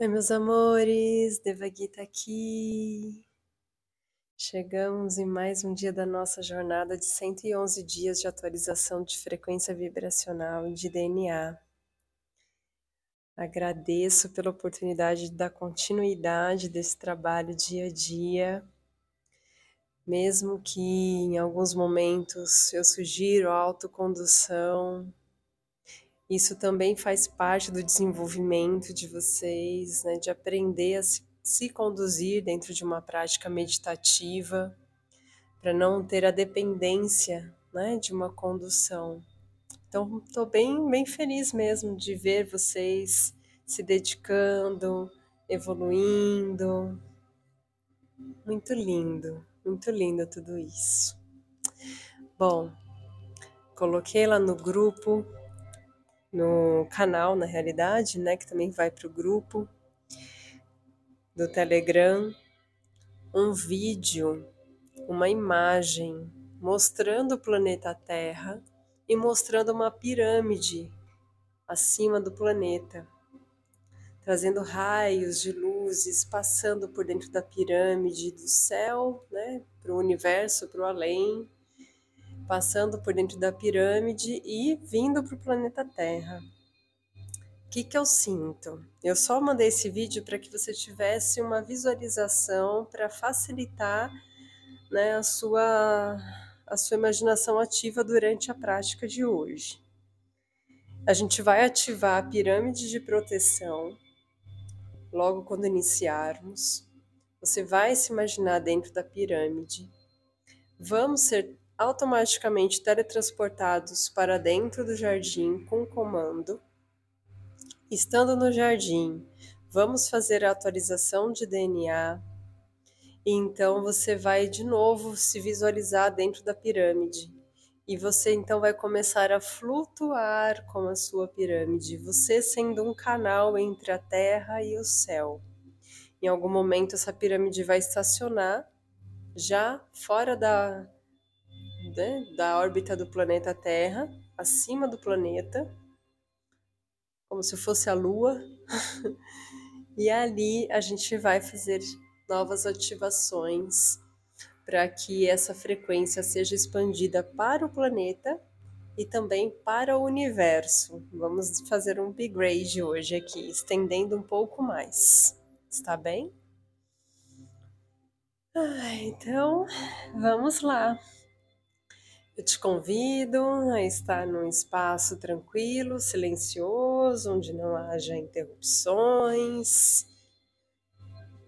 Oi, meus amores, Devagita aqui. Chegamos em mais um dia da nossa jornada de 111 dias de atualização de frequência vibracional e de DNA. Agradeço pela oportunidade de dar continuidade desse trabalho dia a dia, mesmo que em alguns momentos eu sugiro autocondução, isso também faz parte do desenvolvimento de vocês, né, de aprender a se, se conduzir dentro de uma prática meditativa, para não ter a dependência né, de uma condução. Então, estou bem, bem feliz mesmo de ver vocês se dedicando, evoluindo. Muito lindo, muito lindo tudo isso. Bom, coloquei lá no grupo no canal, na realidade, né, que também vai para o grupo do Telegram, um vídeo, uma imagem mostrando o planeta Terra e mostrando uma pirâmide acima do planeta, trazendo raios de luzes passando por dentro da pirâmide do céu, né, para o universo, para o além passando por dentro da pirâmide e vindo para o planeta Terra. O que, que eu sinto? Eu só mandei esse vídeo para que você tivesse uma visualização para facilitar né, a, sua, a sua imaginação ativa durante a prática de hoje. A gente vai ativar a pirâmide de proteção logo quando iniciarmos. Você vai se imaginar dentro da pirâmide. Vamos ser automaticamente teletransportados para dentro do jardim com comando. Estando no jardim, vamos fazer a atualização de DNA. E então você vai de novo se visualizar dentro da pirâmide. E você então vai começar a flutuar com a sua pirâmide, você sendo um canal entre a terra e o céu. Em algum momento essa pirâmide vai estacionar já fora da né, da órbita do planeta Terra, acima do planeta, como se fosse a Lua. e ali a gente vai fazer novas ativações para que essa frequência seja expandida para o planeta e também para o universo. Vamos fazer um upgrade hoje aqui, estendendo um pouco mais. Está bem? Ah, então, vamos lá. Eu te convido a estar num espaço tranquilo, silencioso, onde não haja interrupções.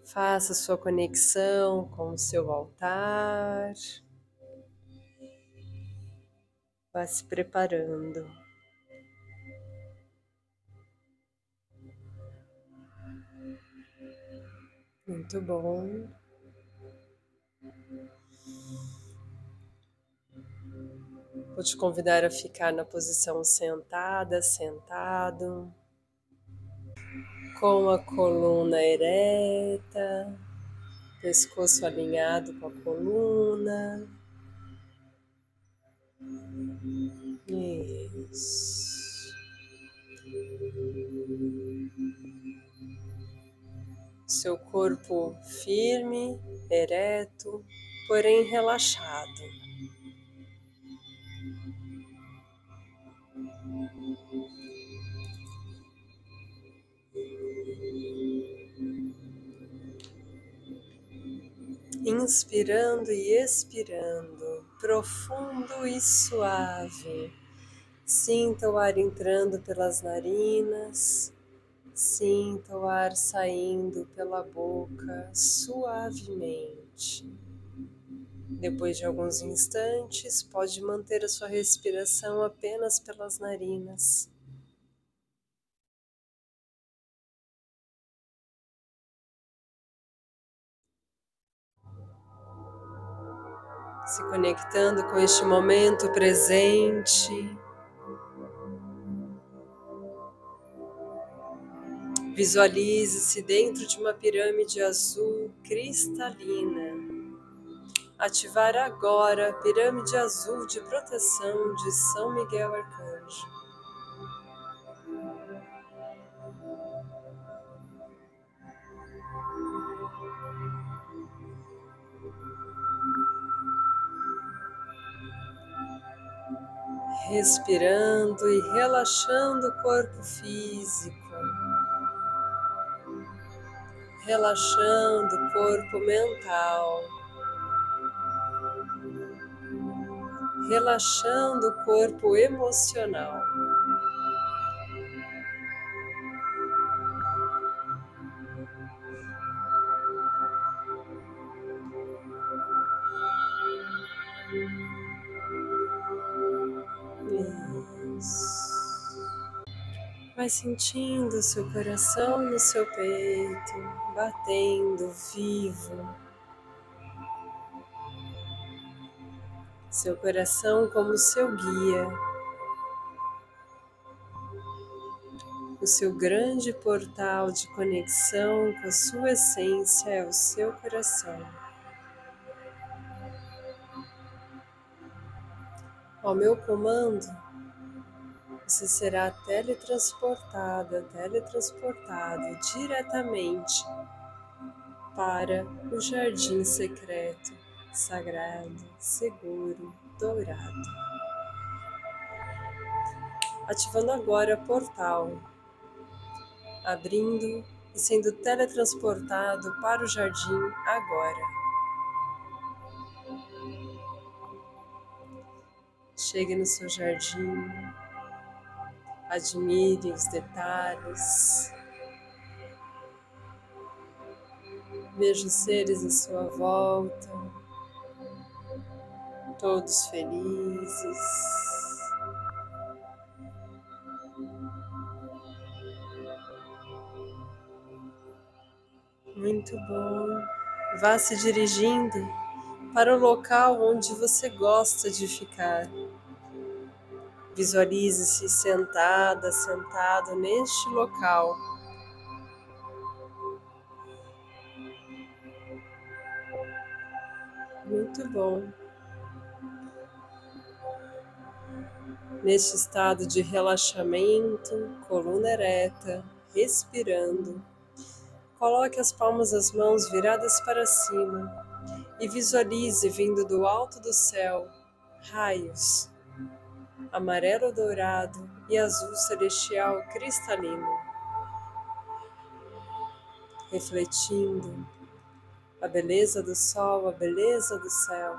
Faça sua conexão com o seu altar. Vá se preparando. Muito bom. Vou te convidar a ficar na posição sentada, sentado, com a coluna ereta, pescoço alinhado com a coluna. Isso. Seu corpo firme, ereto, porém relaxado. Inspirando e expirando, profundo e suave. Sinta o ar entrando pelas narinas, sinta o ar saindo pela boca suavemente. Depois de alguns instantes, pode manter a sua respiração apenas pelas narinas. Se conectando com este momento presente. Visualize-se dentro de uma pirâmide azul cristalina. Ativar agora a pirâmide azul de proteção de São Miguel Arcanjo. Respirando e relaxando o corpo físico, relaxando o corpo mental, relaxando o corpo emocional. Vai sentindo seu coração no seu peito, batendo vivo. Seu coração como seu guia. O seu grande portal de conexão com a sua essência é o seu coração. Ao meu comando, você será teletransportada, teletransportado diretamente para o jardim secreto, sagrado, seguro, dourado. Ativando agora o portal, abrindo e sendo teletransportado para o jardim agora. Chegue no seu jardim, admire os detalhes, veja os seres à sua volta, todos felizes. Muito bom. Vá se dirigindo para o local onde você gosta de ficar. Visualize-se sentada, sentado neste local. Muito bom. Neste estado de relaxamento, coluna ereta, respirando, coloque as palmas das mãos viradas para cima e visualize vindo do alto do céu raios amarelo dourado e azul celestial cristalino, refletindo a beleza do sol, a beleza do céu,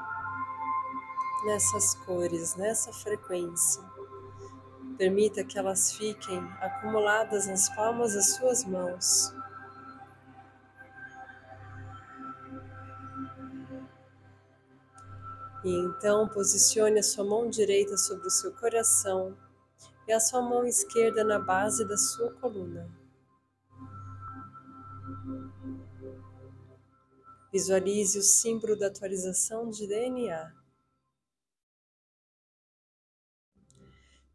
nessas cores, nessa frequência. Permita que elas fiquem acumuladas nas palmas das suas mãos. E então posicione a sua mão direita sobre o seu coração e a sua mão esquerda na base da sua coluna. Visualize o símbolo da atualização de DNA.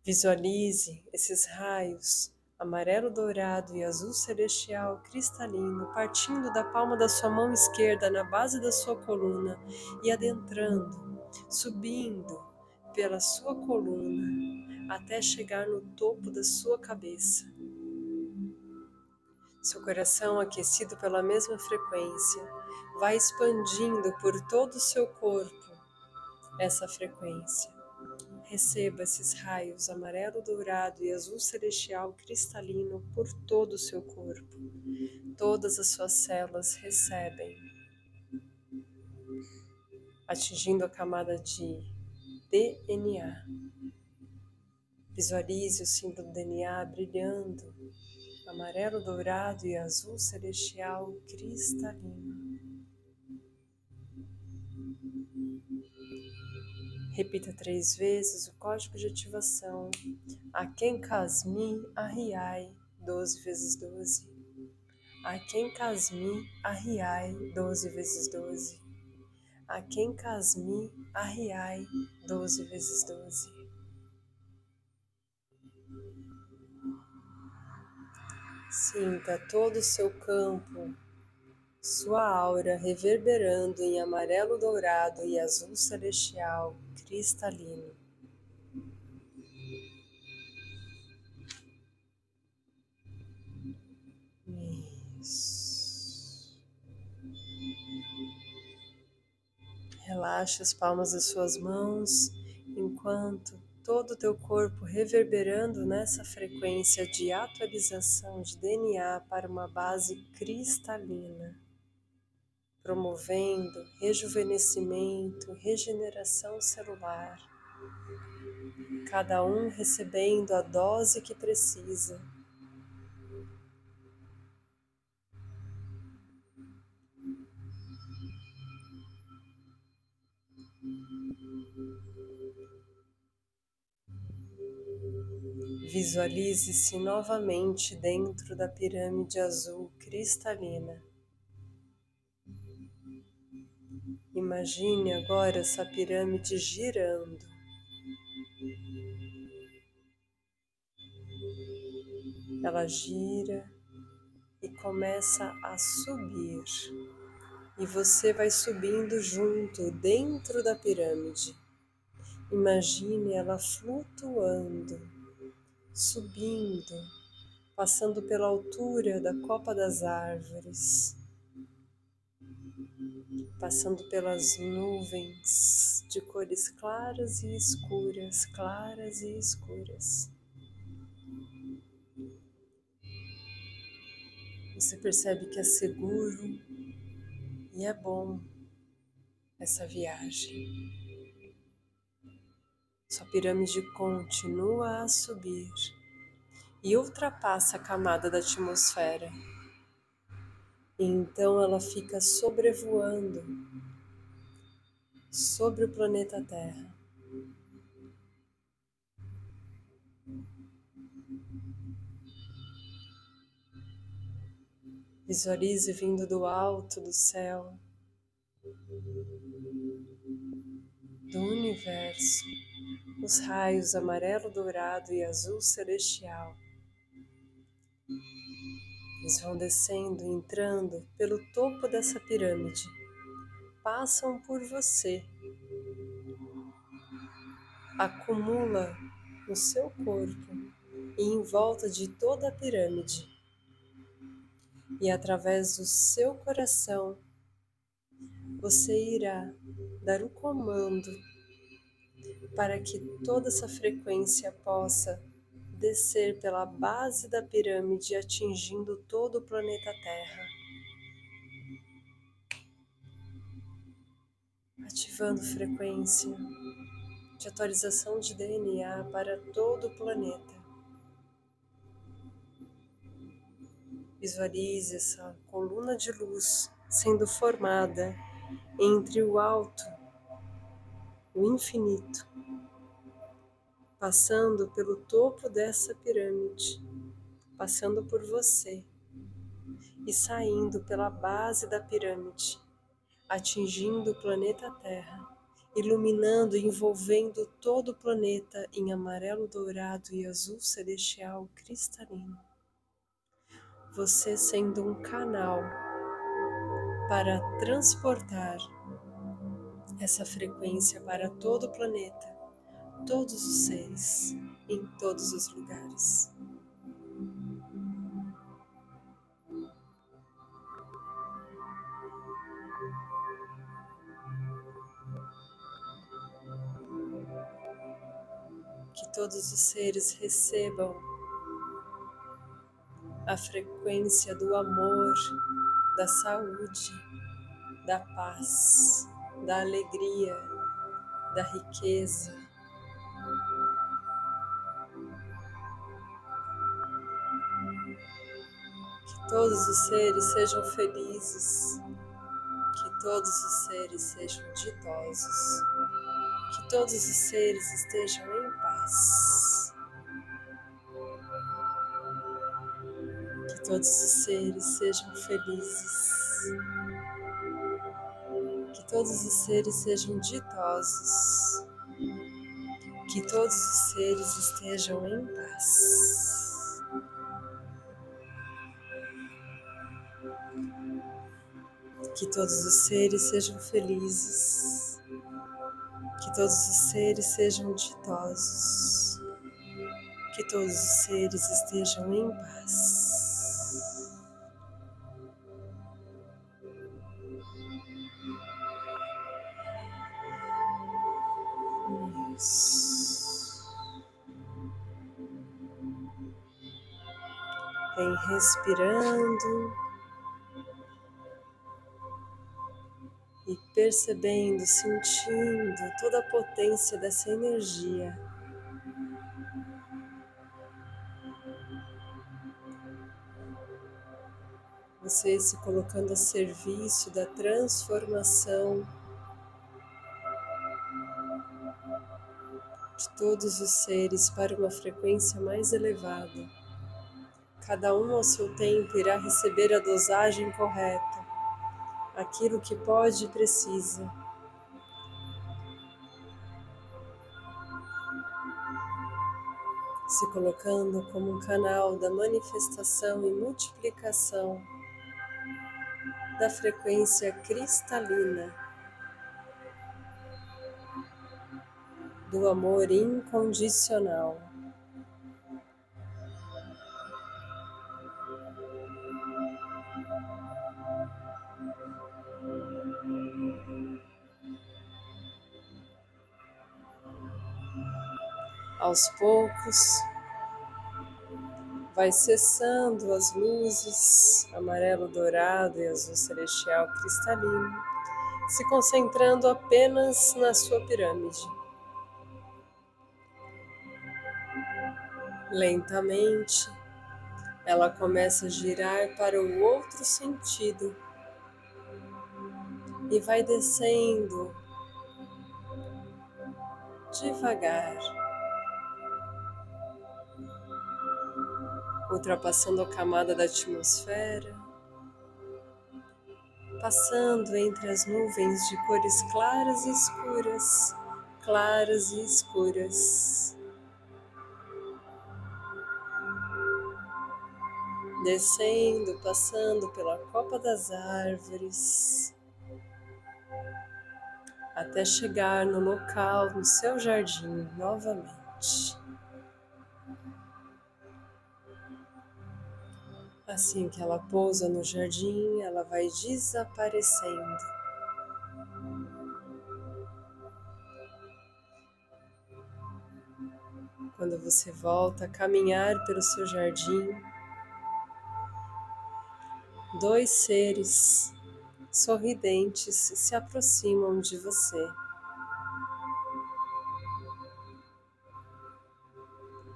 Visualize esses raios amarelo dourado e azul celestial cristalino partindo da palma da sua mão esquerda na base da sua coluna e adentrando subindo pela sua coluna até chegar no topo da sua cabeça. Seu coração, aquecido pela mesma frequência, vai expandindo por todo o seu corpo essa frequência. Receba esses raios amarelo, dourado e azul celestial cristalino por todo o seu corpo. Todas as suas células recebem atingindo a camada de DNA. Visualize o símbolo DNA brilhando, amarelo, dourado e azul celestial cristalino. Repita três vezes o código de ativação. Aken Kasmi Arriai, 12 vezes 12. Aken Kasmi Arriai, 12 vezes 12 a quem casmi arriai doze vezes doze. Sinta todo o seu campo, sua aura reverberando em amarelo dourado e azul celestial cristalino. Relaxe as palmas das suas mãos enquanto todo o teu corpo reverberando nessa frequência de atualização de DNA para uma base cristalina, promovendo rejuvenescimento, regeneração celular, cada um recebendo a dose que precisa Visualize-se novamente dentro da pirâmide azul cristalina. Imagine agora essa pirâmide girando. Ela gira e começa a subir, e você vai subindo junto dentro da pirâmide. Imagine ela flutuando subindo, passando pela altura da copa das árvores, passando pelas nuvens de cores claras e escuras, claras e escuras. Você percebe que é seguro e é bom essa viagem. Sua pirâmide continua a subir e ultrapassa a camada da atmosfera. E então ela fica sobrevoando sobre o planeta Terra. Visualize vindo do alto do céu, do universo os raios amarelo, dourado e azul celestial. Eles vão descendo, entrando pelo topo dessa pirâmide, passam por você, acumula no seu corpo e em volta de toda a pirâmide, e através do seu coração você irá dar o comando para que toda essa frequência possa descer pela base da pirâmide, atingindo todo o planeta Terra. Ativando frequência de atualização de DNA para todo o planeta. Visualize essa coluna de luz sendo formada entre o alto, o infinito passando pelo topo dessa pirâmide, passando por você e saindo pela base da pirâmide, atingindo o planeta Terra, iluminando e envolvendo todo o planeta em amarelo dourado e azul celestial cristalino. Você sendo um canal para transportar essa frequência para todo o planeta todos os seres, em todos os lugares. Que todos os seres recebam a frequência do amor, da saúde, da paz, da alegria, da riqueza, todos os seres sejam felizes, que todos os seres sejam ditosos, que todos os seres estejam em paz, que todos os seres sejam felizes, que todos os seres sejam ditosos, que todos os seres estejam em paz. que todos os seres sejam felizes, que todos os seres sejam ditosos, que todos os seres estejam em paz. Isso. Vem respirando. Percebendo, sentindo toda a potência dessa energia. Você se colocando a serviço da transformação de todos os seres para uma frequência mais elevada. Cada um ao seu tempo irá receber a dosagem correta, aquilo que pode e precisa. Se colocando como um canal da manifestação e multiplicação da frequência cristalina do amor incondicional. Aos poucos, vai cessando as luzes amarelo dourado e azul celestial cristalino, se concentrando apenas na sua pirâmide. Lentamente, ela começa a girar para o outro sentido e vai descendo devagar, ultrapassando a camada da atmosfera, passando entre as nuvens de cores claras e escuras, claras e escuras. descendo, passando pela copa das árvores, até chegar no local, no seu jardim novamente. Assim que ela pousa no jardim, ela vai desaparecendo. Quando você volta a caminhar pelo seu jardim, dois seres sorridentes se aproximam de você.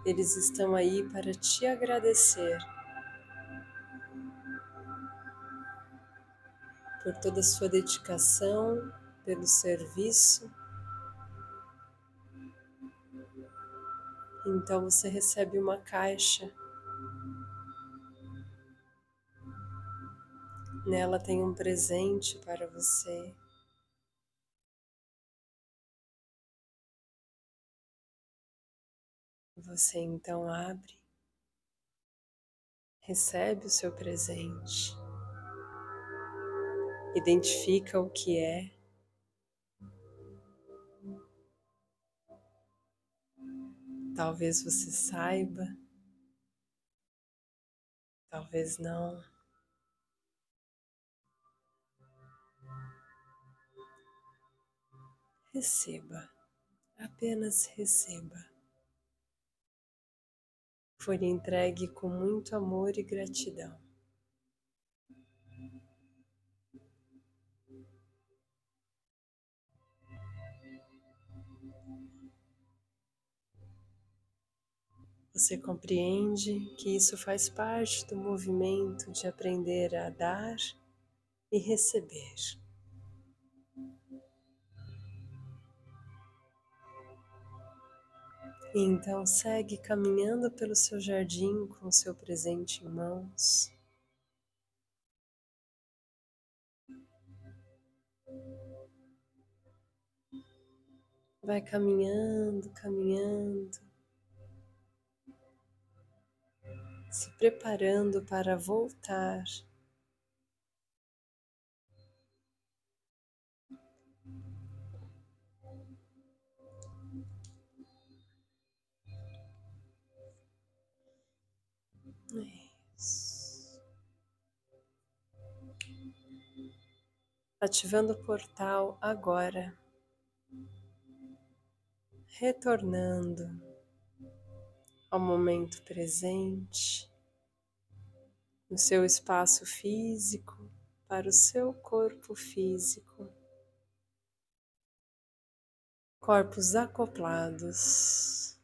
Eles estão aí para te agradecer por toda a sua dedicação, pelo serviço. Então você recebe uma caixa Nela tem um presente para você. Você então abre, recebe o seu presente, identifica o que é. Talvez você saiba, talvez não. Receba, apenas receba. Foi entregue com muito amor e gratidão. Você compreende que isso faz parte do movimento de aprender a dar e receber. E então segue caminhando pelo seu jardim com o seu presente em mãos. Vai caminhando, caminhando, se preparando para voltar. Ativando o portal agora, retornando ao momento presente, no seu espaço físico, para o seu corpo físico. Corpos acoplados.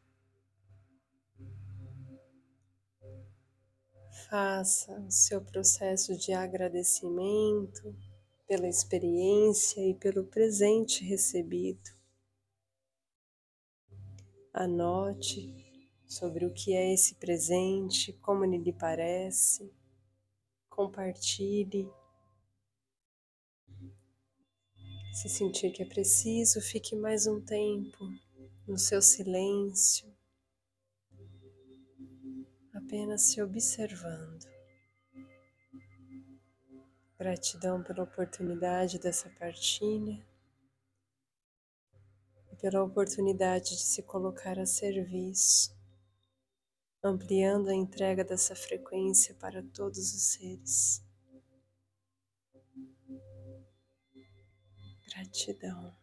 Faça o seu processo de agradecimento pela experiência e pelo presente recebido. Anote sobre o que é esse presente, como ele lhe parece. Compartilhe. Se sentir que é preciso, fique mais um tempo no seu silêncio, apenas se observando. Gratidão pela oportunidade dessa partilha e pela oportunidade de se colocar a serviço ampliando a entrega dessa frequência para todos os seres. Gratidão.